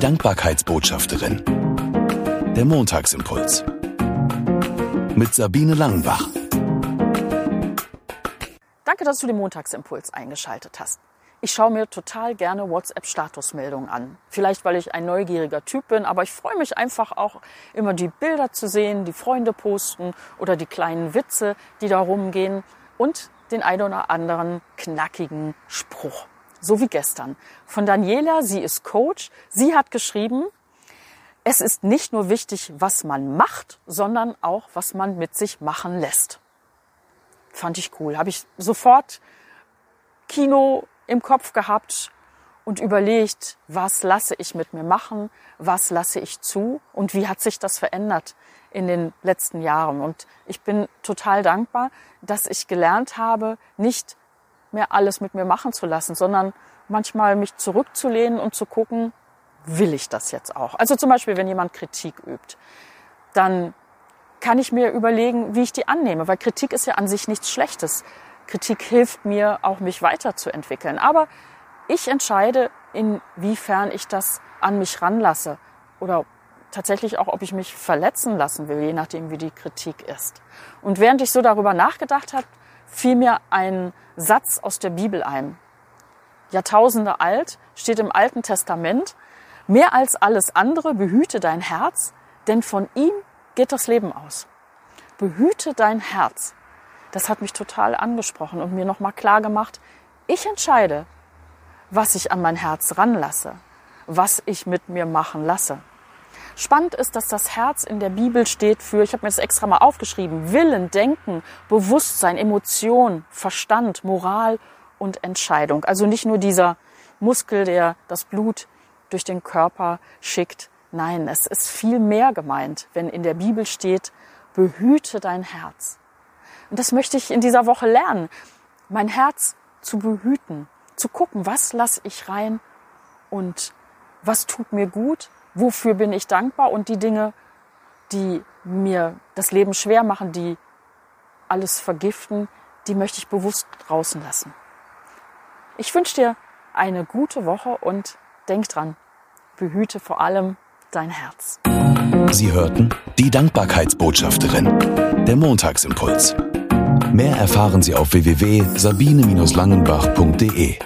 Dankbarkeitsbotschafterin. Der Montagsimpuls. Mit Sabine Langenbach. Danke, dass du den Montagsimpuls eingeschaltet hast. Ich schaue mir total gerne WhatsApp-Statusmeldungen an. Vielleicht, weil ich ein neugieriger Typ bin, aber ich freue mich einfach auch immer die Bilder zu sehen, die Freunde posten oder die kleinen Witze, die da rumgehen und den ein oder anderen knackigen Spruch. So wie gestern. Von Daniela, sie ist Coach. Sie hat geschrieben, es ist nicht nur wichtig, was man macht, sondern auch, was man mit sich machen lässt. Fand ich cool. Habe ich sofort Kino im Kopf gehabt und überlegt, was lasse ich mit mir machen, was lasse ich zu und wie hat sich das verändert in den letzten Jahren. Und ich bin total dankbar, dass ich gelernt habe, nicht mehr alles mit mir machen zu lassen, sondern manchmal mich zurückzulehnen und zu gucken, will ich das jetzt auch? Also zum Beispiel, wenn jemand Kritik übt, dann kann ich mir überlegen, wie ich die annehme, weil Kritik ist ja an sich nichts Schlechtes. Kritik hilft mir auch, mich weiterzuentwickeln. Aber ich entscheide, inwiefern ich das an mich ranlasse oder tatsächlich auch, ob ich mich verletzen lassen will, je nachdem, wie die Kritik ist. Und während ich so darüber nachgedacht habe, fiel mir ein Satz aus der Bibel ein. Jahrtausende alt, steht im Alten Testament, mehr als alles andere behüte dein Herz, denn von ihm geht das Leben aus. Behüte dein Herz das hat mich total angesprochen und mir nochmal klar gemacht, ich entscheide, was ich an mein Herz ranlasse, was ich mit mir machen lasse. Spannend ist, dass das Herz in der Bibel steht für, ich habe mir das extra mal aufgeschrieben, Willen, Denken, Bewusstsein, Emotion, Verstand, Moral und Entscheidung. Also nicht nur dieser Muskel, der das Blut durch den Körper schickt. Nein, es ist viel mehr gemeint, wenn in der Bibel steht, behüte dein Herz. Und das möchte ich in dieser Woche lernen, mein Herz zu behüten, zu gucken, was lasse ich rein und was tut mir gut, wofür bin ich dankbar und die Dinge, die mir das Leben schwer machen, die alles vergiften, die möchte ich bewusst draußen lassen. Ich wünsche dir eine gute Woche und denk dran, behüte vor allem dein Herz. Sie hörten die Dankbarkeitsbotschafterin, der Montagsimpuls. Mehr erfahren Sie auf www.sabine-langenbach.de.